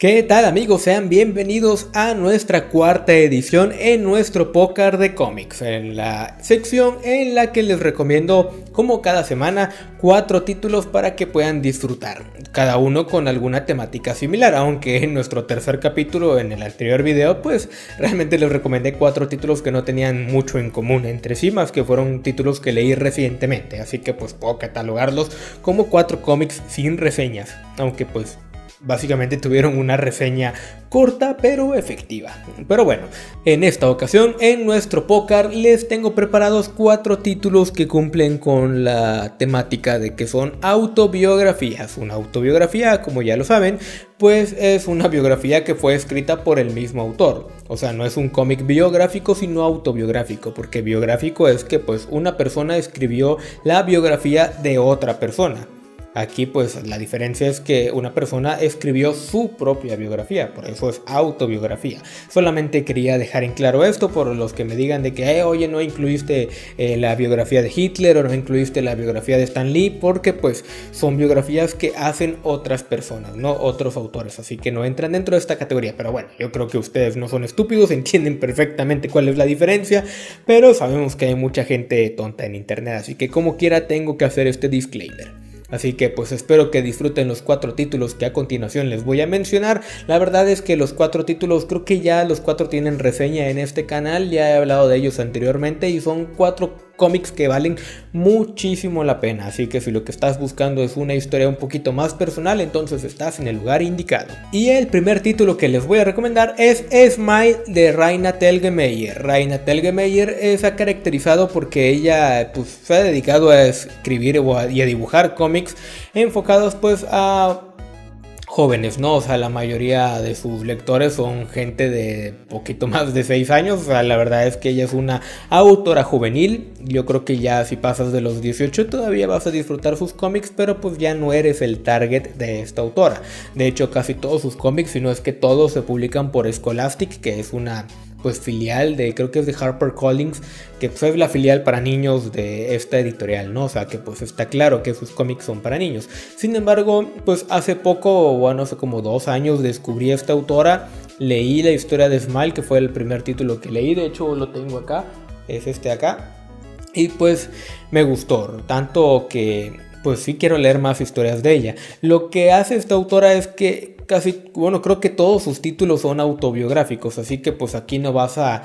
¿Qué tal amigos? Sean bienvenidos a nuestra cuarta edición en nuestro pócar de cómics, en la sección en la que les recomiendo como cada semana cuatro títulos para que puedan disfrutar, cada uno con alguna temática similar, aunque en nuestro tercer capítulo en el anterior video pues realmente les recomendé cuatro títulos que no tenían mucho en común entre sí, más que fueron títulos que leí recientemente, así que pues puedo catalogarlos como cuatro cómics sin reseñas, aunque pues básicamente tuvieron una reseña corta pero efectiva. Pero bueno, en esta ocasión en nuestro pócar les tengo preparados cuatro títulos que cumplen con la temática de que son autobiografías. Una autobiografía, como ya lo saben, pues es una biografía que fue escrita por el mismo autor. O sea, no es un cómic biográfico, sino autobiográfico, porque biográfico es que pues una persona escribió la biografía de otra persona. Aquí pues la diferencia es que una persona escribió su propia biografía, por eso es autobiografía. Solamente quería dejar en claro esto por los que me digan de que, eh, oye, no incluiste eh, la biografía de Hitler o no incluiste la biografía de Stan Lee, porque pues son biografías que hacen otras personas, no otros autores, así que no entran dentro de esta categoría. Pero bueno, yo creo que ustedes no son estúpidos, entienden perfectamente cuál es la diferencia, pero sabemos que hay mucha gente tonta en internet, así que como quiera tengo que hacer este disclaimer. Así que pues espero que disfruten los cuatro títulos que a continuación les voy a mencionar. La verdad es que los cuatro títulos creo que ya los cuatro tienen reseña en este canal, ya he hablado de ellos anteriormente y son cuatro cómics que valen muchísimo la pena. Así que si lo que estás buscando es una historia un poquito más personal, entonces estás en el lugar indicado. Y el primer título que les voy a recomendar es Smile de Raina Telgemeier. Raina Telgemeier es caracterizado porque ella pues, se ha dedicado a escribir y a dibujar cómics enfocados pues a jóvenes, ¿no? O sea, la mayoría de sus lectores son gente de poquito más de 6 años. O sea, la verdad es que ella es una autora juvenil. Yo creo que ya si pasas de los 18 todavía vas a disfrutar sus cómics, pero pues ya no eres el target de esta autora. De hecho, casi todos sus cómics, si no es que todos, se publican por Scholastic, que es una pues filial de, creo que es de Harper Collins, que es la filial para niños de esta editorial, ¿no? O sea, que pues está claro que sus cómics son para niños. Sin embargo, pues hace poco, bueno, hace como dos años descubrí a esta autora, leí la historia de Smile, que fue el primer título que leí, de hecho lo tengo acá, es este acá. Y pues me gustó, tanto que pues sí quiero leer más historias de ella. Lo que hace esta autora es que casi, bueno, creo que todos sus títulos son autobiográficos, así que pues aquí no vas a,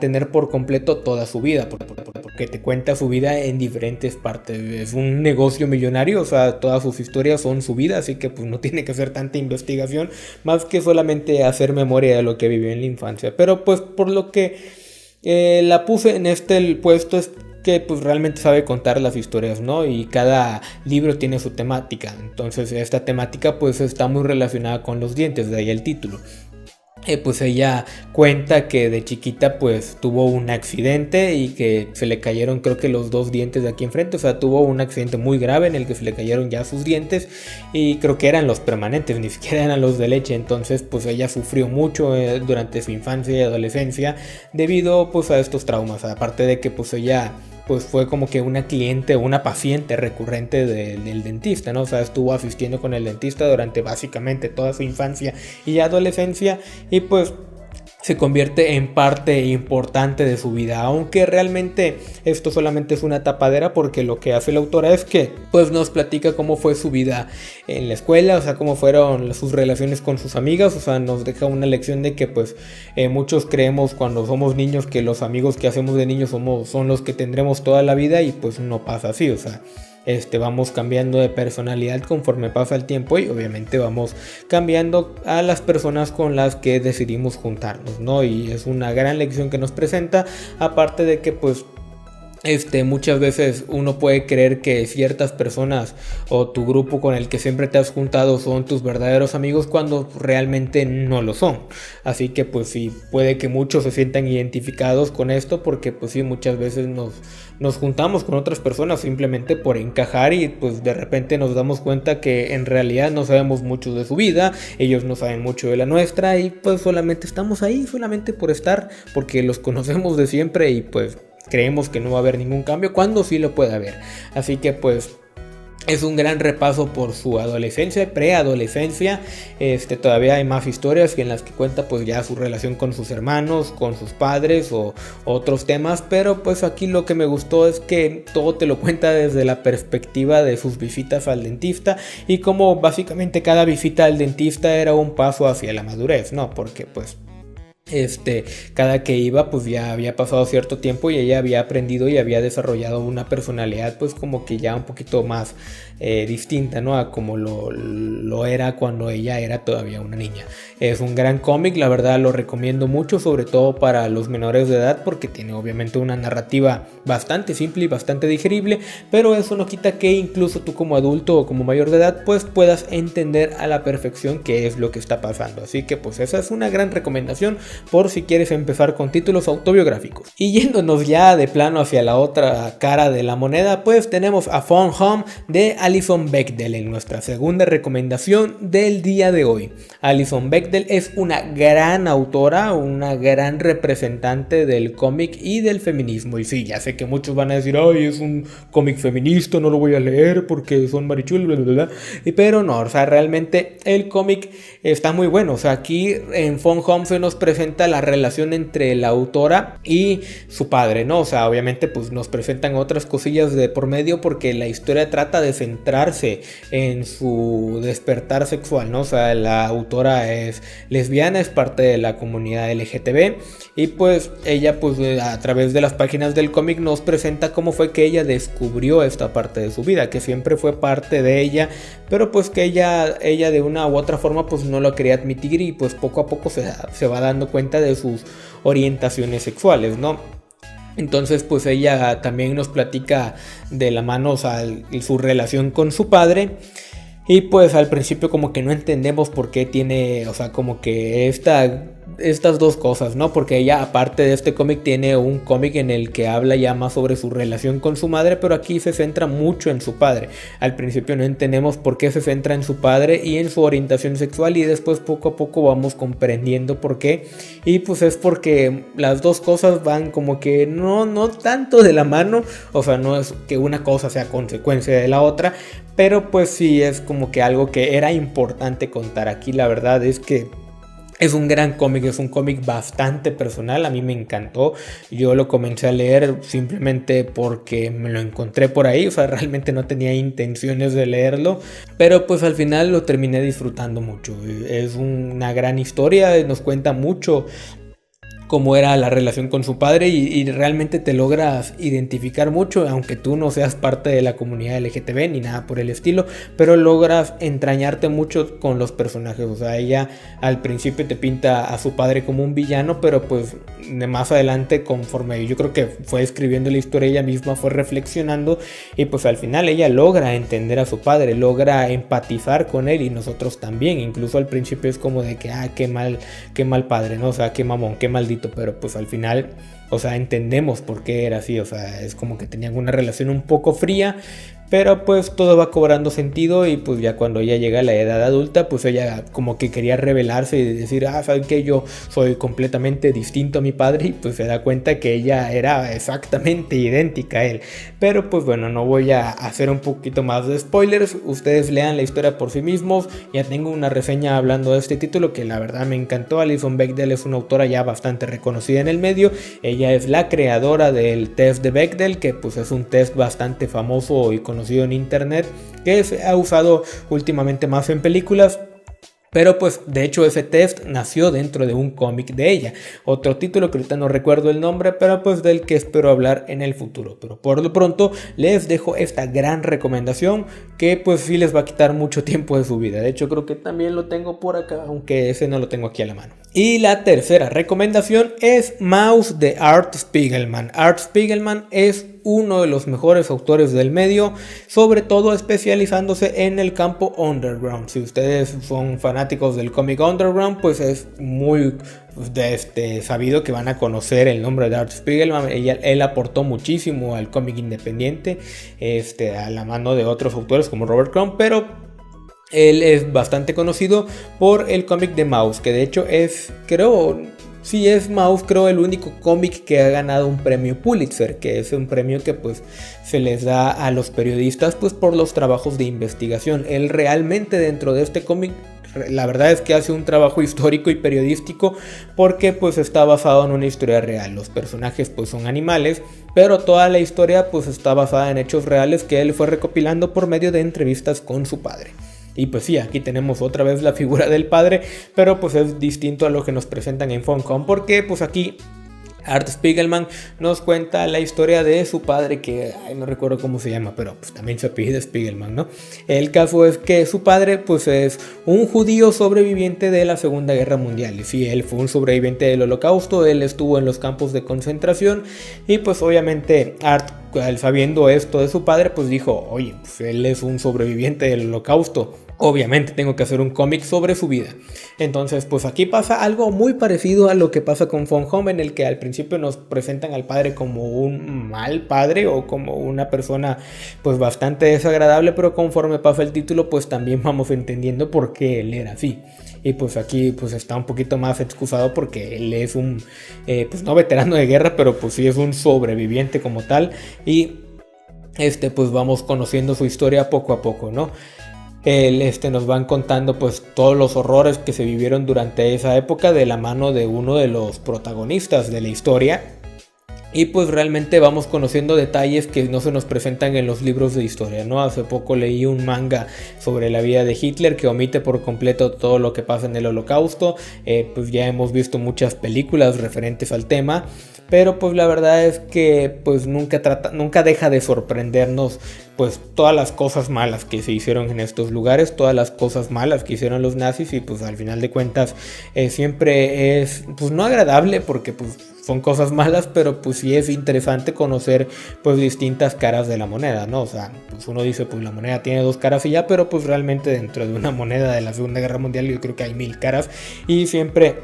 tener por completo toda su vida, porque, te cuenta su vida en diferentes partes. Es un negocio millonario, o sea, todas sus historias son su vida, así que pues no tiene que hacer tanta investigación, más que solamente hacer memoria de lo que vivió en la infancia. Pero pues por lo que eh, la puse en este puesto es que pues realmente sabe contar las historias, ¿no? Y cada libro tiene su temática. Entonces esta temática pues está muy relacionada con los dientes, de ahí el título. Eh, pues ella cuenta que de chiquita pues tuvo un accidente y que se le cayeron creo que los dos dientes de aquí enfrente, o sea tuvo un accidente muy grave en el que se le cayeron ya sus dientes y creo que eran los permanentes, ni siquiera eran los de leche, entonces pues ella sufrió mucho eh, durante su infancia y adolescencia debido pues a estos traumas, aparte de que pues ella pues fue como que una cliente, una paciente recurrente del dentista, ¿no? O sea, estuvo asistiendo con el dentista durante básicamente toda su infancia y adolescencia y pues se convierte en parte importante de su vida, aunque realmente esto solamente es una tapadera porque lo que hace la autora es que pues nos platica cómo fue su vida en la escuela, o sea, cómo fueron sus relaciones con sus amigas, o sea, nos deja una lección de que pues eh, muchos creemos cuando somos niños que los amigos que hacemos de niños somos, son los que tendremos toda la vida y pues no pasa así, o sea, este, vamos cambiando de personalidad conforme pasa el tiempo y obviamente vamos cambiando a las personas con las que decidimos juntarnos, ¿no? Y es una gran lección que nos presenta, aparte de que pues este, muchas veces uno puede creer que ciertas personas o tu grupo con el que siempre te has juntado son tus verdaderos amigos cuando realmente no lo son. Así que pues sí, puede que muchos se sientan identificados con esto porque pues sí, muchas veces nos, nos juntamos con otras personas simplemente por encajar y pues de repente nos damos cuenta que en realidad no sabemos mucho de su vida, ellos no saben mucho de la nuestra y pues solamente estamos ahí, solamente por estar, porque los conocemos de siempre y pues creemos que no va a haber ningún cambio, cuando sí lo puede haber. Así que pues es un gran repaso por su adolescencia, preadolescencia. Este, todavía hay más historias en las que cuenta pues ya su relación con sus hermanos, con sus padres o otros temas. Pero pues aquí lo que me gustó es que todo te lo cuenta desde la perspectiva de sus visitas al dentista y como básicamente cada visita al dentista era un paso hacia la madurez, ¿no? Porque pues este, cada que iba pues ya había pasado cierto tiempo y ella había aprendido y había desarrollado una personalidad pues como que ya un poquito más eh, distinta, ¿no? A como lo, lo, era cuando ella era todavía una niña. Es un gran cómic, la verdad lo recomiendo mucho, sobre todo para los menores de edad, porque tiene obviamente una narrativa bastante simple y bastante digerible, pero eso no quita que incluso tú como adulto o como mayor de edad, pues puedas entender a la perfección qué es lo que está pasando. Así que pues esa es una gran recomendación por si quieres empezar con títulos autobiográficos. Y yéndonos ya de plano hacia la otra cara de la moneda, pues tenemos a Phone Home de Alison Bechdel en nuestra segunda recomendación del día de hoy. Alison Bechdel es una gran autora, una gran representante del cómic y del feminismo. Y sí, ya sé que muchos van a decir, ay, es un cómic feminista, no lo voy a leer porque son marichulos, bla, bla, bla. Pero no, o sea, realmente el cómic está muy bueno. O sea, aquí en Phone Home se nos presenta la relación entre la autora y su padre, ¿no? O sea, obviamente pues nos presentan otras cosillas de por medio porque la historia trata de sentir centrarse en su despertar sexual, ¿no? O sea, la autora es lesbiana, es parte de la comunidad LGTB y pues ella pues a través de las páginas del cómic nos presenta cómo fue que ella descubrió esta parte de su vida, que siempre fue parte de ella, pero pues que ella, ella de una u otra forma pues no lo quería admitir y pues poco a poco se, se va dando cuenta de sus orientaciones sexuales, ¿no? Entonces, pues ella también nos platica de la mano, su relación con su padre. Y pues al principio como que no entendemos por qué tiene, o sea, como que esta estas dos cosas, ¿no? Porque ella, aparte de este cómic, tiene un cómic en el que habla ya más sobre su relación con su madre, pero aquí se centra mucho en su padre. Al principio no entendemos por qué se centra en su padre y en su orientación sexual y después poco a poco vamos comprendiendo por qué. Y pues es porque las dos cosas van como que no, no tanto de la mano, o sea, no es que una cosa sea consecuencia de la otra, pero pues sí es como que algo que era importante contar aquí. La verdad es que es un gran cómic, es un cómic bastante personal, a mí me encantó. Yo lo comencé a leer simplemente porque me lo encontré por ahí, o sea, realmente no tenía intenciones de leerlo, pero pues al final lo terminé disfrutando mucho. Es una gran historia, nos cuenta mucho cómo era la relación con su padre y, realmente te logras identificar mucho, aunque tú no seas parte de la comunidad LGTB ni nada por el estilo, pero logras entrañarte mucho con los personajes. O sea, ella al principio te pinta a su padre como un villano, pero pues de más adelante, conforme yo creo que fue escribiendo la historia, ella misma fue reflexionando y pues al final ella logra entender a su padre, logra empatizar con él y nosotros también. Incluso al principio es como de que, ah, qué mal, qué mal padre, ¿no? O sea, qué mamón, qué maldito pero pues al final, o sea, entendemos por qué era así, o sea, es como que tenían una relación un poco fría, pero pues todo va cobrando sentido y pues ya cuando ella llega a la edad adulta, pues ella como que quería revelarse y decir, ah, ¿saben que Yo soy completamente distinto a mi padre y pues se da cuenta que ella era exactamente idéntica a él. Pero pues bueno, no voy a hacer un poquito más de spoilers, ustedes lean la historia por sí mismos, ya tengo una reseña hablando de este título que la verdad me encantó, Alison Bechdel es una autora ya bastante reconocida en el medio, ella es la creadora del test de Bechdel, que pues es un test bastante famoso y conocido en internet que se ha usado últimamente más en películas pero pues de hecho ese test nació dentro de un cómic de ella. Otro título que ahorita no recuerdo el nombre, pero pues del que espero hablar en el futuro. Pero por lo pronto les dejo esta gran recomendación que pues sí les va a quitar mucho tiempo de su vida. De hecho creo que también lo tengo por acá, aunque ese no lo tengo aquí a la mano. Y la tercera recomendación es Mouse de Art Spiegelman. Art Spiegelman es uno de los mejores autores del medio, sobre todo especializándose en el campo underground. Si ustedes son fanáticos del cómic underground, pues es muy este, sabido que van a conocer el nombre de Art Spiegelman. él aportó muchísimo al cómic independiente, este, a la mano de otros autores como Robert Crumb, pero él es bastante conocido por el cómic de Mouse, que de hecho es, creo, sí es Mouse creo el único cómic que ha ganado un premio Pulitzer, que es un premio que pues se les da a los periodistas pues por los trabajos de investigación. Él realmente dentro de este cómic la verdad es que hace un trabajo histórico y periodístico porque pues está basado en una historia real. Los personajes pues son animales, pero toda la historia pues está basada en hechos reales que él fue recopilando por medio de entrevistas con su padre. Y pues sí, aquí tenemos otra vez la figura del padre, pero pues es distinto a lo que nos presentan en Funcom, porque pues aquí Art Spiegelman nos cuenta la historia de su padre, que no recuerdo cómo se llama, pero pues también se apellida Spiegelman, ¿no? El caso es que su padre, pues es un judío sobreviviente de la Segunda Guerra Mundial. Y sí, él fue un sobreviviente del Holocausto, él estuvo en los campos de concentración, y pues obviamente Art, sabiendo esto de su padre, pues dijo, oye, pues él es un sobreviviente del Holocausto obviamente tengo que hacer un cómic sobre su vida. Entonces, pues aquí pasa algo muy parecido a lo que pasa con Von Home, en el que al principio nos presentan al padre como un mal padre o como una persona pues bastante desagradable, pero conforme pasa el título, pues también vamos entendiendo por qué él era así. Y pues aquí pues está un poquito más excusado porque él es un, eh, pues no veterano de guerra, pero pues sí es un sobreviviente como tal. Y este pues vamos conociendo su historia poco a poco, ¿no? El, este, nos van contando pues todos los horrores que se vivieron durante esa época de la mano de uno de los protagonistas de la historia. Y pues realmente vamos conociendo detalles que no se nos presentan en los libros de historia, ¿no? Hace poco leí un manga sobre la vida de Hitler que omite por completo todo lo que pasa en el holocausto. Eh, pues ya hemos visto muchas películas referentes al tema. Pero pues la verdad es que pues nunca, trata, nunca deja de sorprendernos pues todas las cosas malas que se hicieron en estos lugares, todas las cosas malas que hicieron los nazis y pues al final de cuentas eh, siempre es pues no agradable porque pues son cosas malas, pero pues sí es interesante conocer pues distintas caras de la moneda, ¿no? O sea, pues uno dice pues la moneda tiene dos caras y ya, pero pues realmente dentro de una moneda de la Segunda Guerra Mundial yo creo que hay mil caras y siempre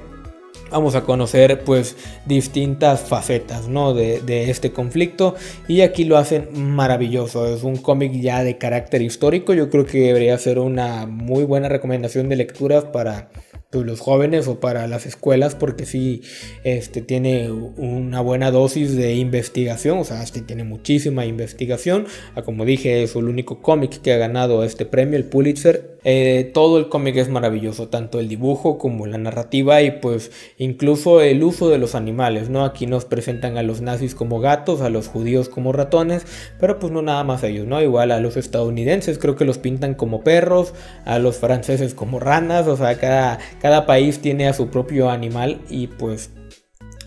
vamos a conocer pues distintas facetas ¿no? de, de, este conflicto y aquí lo hacen maravilloso es un cómic ya de carácter histórico yo creo que debería ser una muy buena recomendación de lecturas para los jóvenes o para las escuelas porque sí este, tiene una buena dosis de investigación, o sea, este tiene muchísima investigación. Ah, como dije, es el único cómic que ha ganado este premio, el Pulitzer. Eh, todo el cómic es maravilloso, tanto el dibujo como la narrativa y pues incluso el uso de los animales, ¿no? Aquí nos presentan a los nazis como gatos, a los judíos como ratones, pero pues no nada más ellos, ¿no? Igual a los estadounidenses creo que los pintan como perros, a los franceses como ranas, o sea, cada, cada país tiene a su propio animal y pues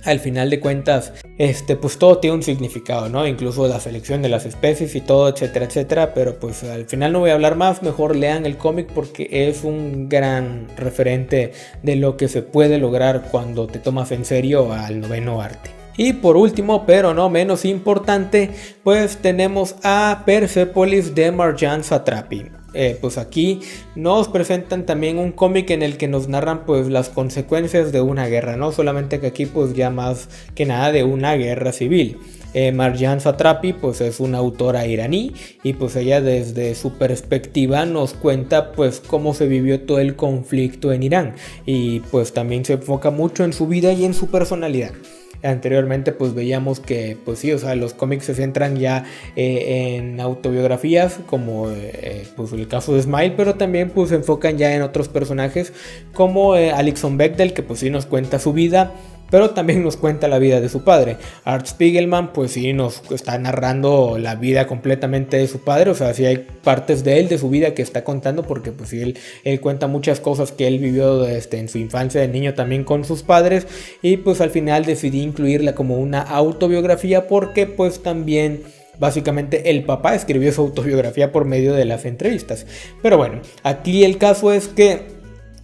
al final de cuentas, este, pues todo tiene un significado, ¿no? Incluso la selección de las especies y todo, etcétera, etcétera. Pero pues al final no voy a hablar más, mejor lean el cómic porque es un gran referente de lo que se puede lograr cuando te tomas en serio al noveno arte. Y por último, pero no menos importante, pues tenemos a Persepolis de Marjan Satrapi. Eh, pues aquí nos presentan también un cómic en el que nos narran pues las consecuencias de una guerra, no solamente que aquí pues ya más que nada de una guerra civil. Eh, Marjan Satrapi pues es una autora iraní y pues ella desde su perspectiva nos cuenta pues cómo se vivió todo el conflicto en Irán y pues también se enfoca mucho en su vida y en su personalidad. Anteriormente pues veíamos que pues sí, o sea, los cómics se centran ya eh, en autobiografías como eh, pues el caso de Smile, pero también pues se enfocan ya en otros personajes como eh, Alexon Bechdel que pues sí nos cuenta su vida pero también nos cuenta la vida de su padre. Art Spiegelman, pues sí, nos está narrando la vida completamente de su padre, o sea, sí hay partes de él, de su vida que está contando, porque pues sí, él, cuenta muchas cosas que él vivió este, en su infancia de niño también con sus padres, y pues al final decidí incluirla como una autobiografía, porque pues también... Básicamente el papá escribió su autobiografía por medio de las entrevistas. Pero bueno, aquí el caso es que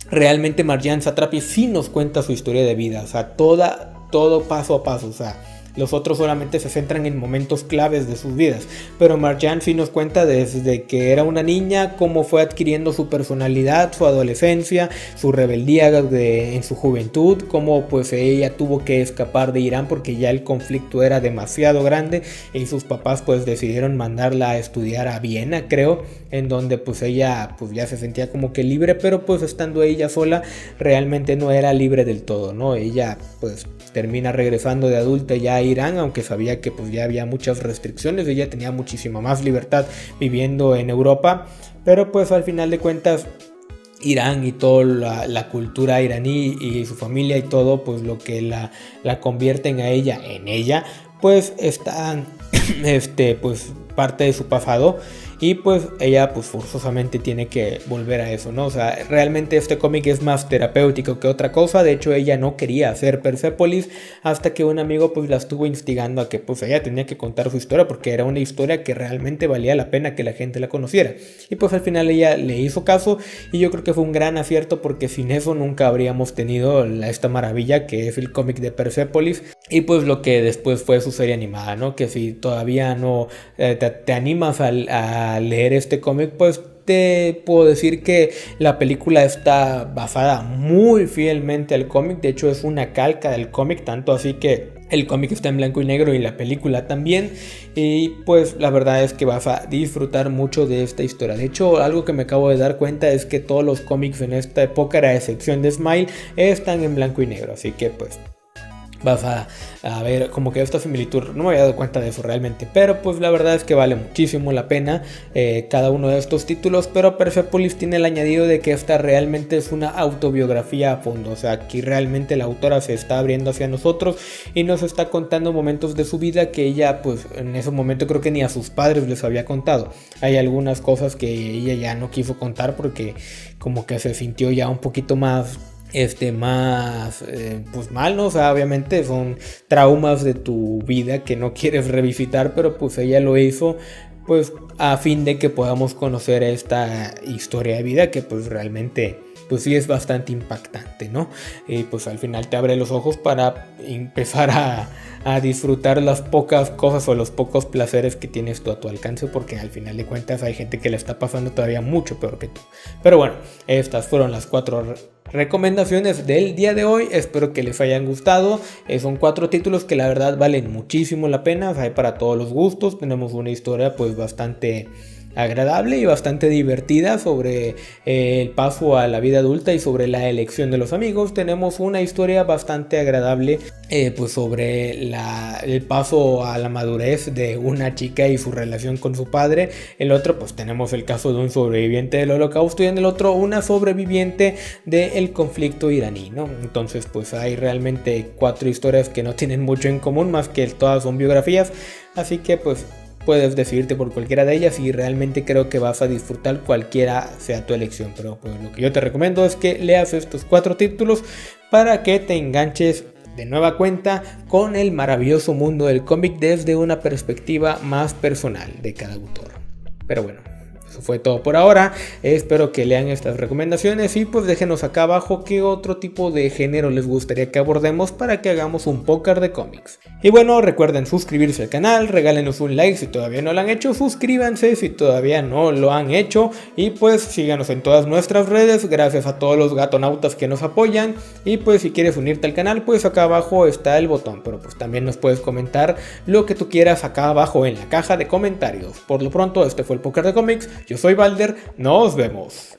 realmente Marjan Satrapi sí nos cuenta su historia de vida, o sea, toda, todo paso a paso, o sea, Los otros solamente se centran en momentos claves de sus vidas. Pero Marjan sí nos cuenta desde que era una niña, cómo fue adquiriendo su personalidad, su adolescencia, su rebeldía de, en su juventud, cómo pues ella tuvo que escapar de Irán porque ya el conflicto era demasiado grande y sus papás pues decidieron mandarla a estudiar a Viena, creo, en donde pues ella pues ya se sentía como que libre, pero pues estando ella sola realmente no era libre del todo, ¿no? Ella pues termina regresando de adulta ya Irán, aunque sabía que pues ya había muchas restricciones, ella tenía muchísima más libertad viviendo en Europa, pero pues al final de cuentas Irán y toda la, cultura iraní y su familia y todo, pues lo que la, la convierten a ella en ella, pues está este, pues parte de su pasado y pues ella pues forzosamente tiene que volver a eso, ¿no? O sea, realmente este cómic es más terapéutico que otra cosa, de hecho ella no quería hacer Persepolis hasta que un amigo pues la estuvo instigando a que pues ella tenía que contar su historia porque era una historia que realmente valía la pena que la gente la conociera. Y pues al final ella le hizo caso y yo creo que fue un gran acierto porque sin eso nunca habríamos tenido esta maravilla que es el cómic de Persepolis y pues lo que después fue su serie animada, ¿no? Que si todavía no eh, te, animas a leer este cómic, pues te puedo decir que la película está basada muy fielmente al cómic, de hecho es una calca del cómic, tanto así que el cómic está en blanco y negro y la película también. Y pues la verdad es que vas a disfrutar mucho de esta historia. De hecho, algo que me acabo de dar cuenta es que todos los cómics en esta época, a excepción de Smile, están en blanco y negro. Así que pues vas a, ver como que esta similitud, no me había dado cuenta de eso realmente, pero pues la verdad es que vale muchísimo la pena eh, cada uno de estos títulos, pero Persepolis tiene el añadido de que esta realmente es una autobiografía a fondo, o sea, aquí realmente la autora se está abriendo hacia nosotros y nos está contando momentos de su vida que ella pues en ese momento creo que ni a sus padres les había contado. Hay algunas cosas que ella ya no quiso contar porque como que se sintió ya un poquito más este, más eh, pues mal, ¿no? O sea, obviamente son traumas de tu vida que no quieres revisitar, pero pues ella lo hizo pues a fin de que podamos conocer esta historia de vida que pues realmente pues sí es bastante impactante, ¿no? Y pues al final te abre los ojos para empezar a, a disfrutar las pocas cosas o los pocos placeres que tienes tú a tu alcance, porque al final de cuentas hay gente que le está pasando todavía mucho peor que tú. Pero bueno, estas fueron las cuatro recomendaciones del día de hoy. Espero que les hayan gustado. Eh, son cuatro títulos que la verdad valen muchísimo la pena. hay para todos los gustos. Tenemos una historia pues bastante agradable y bastante divertida sobre eh, el paso a la vida adulta y sobre la elección de los amigos. Tenemos una historia bastante agradable eh, pues sobre el paso a la madurez de una chica y su relación con su padre. El otro pues tenemos el caso de un sobreviviente del holocausto y en el otro una sobreviviente del conflicto iraní. ¿no? Entonces pues hay realmente cuatro historias que no tienen mucho en común más que todas son biografías. Así que pues puedes decidirte por cualquiera de ellas y realmente creo que vas a disfrutar cualquiera sea tu elección. Pero pues, lo que yo te recomiendo es que leas estos cuatro títulos para que te enganches de nueva cuenta con el maravilloso mundo del cómic desde una perspectiva más personal de cada autor. Pero bueno. Eso fue todo por ahora. Espero que lean estas recomendaciones y pues déjenos acá abajo qué otro tipo de género les gustaría que abordemos para que hagamos un póker de cómics. Y bueno, recuerden suscribirse al canal, regálenos un like si todavía no lo han hecho, suscríbanse si todavía no lo han hecho y pues síganos en todas nuestras redes. Gracias a todos los gatonautas que nos apoyan y pues si quieres unirte al canal pues acá abajo está el botón, pero pues también nos puedes comentar lo que tú quieras acá abajo en la caja de comentarios. Por lo pronto este fue el póker de cómics. Yo soy Balder, nos vemos.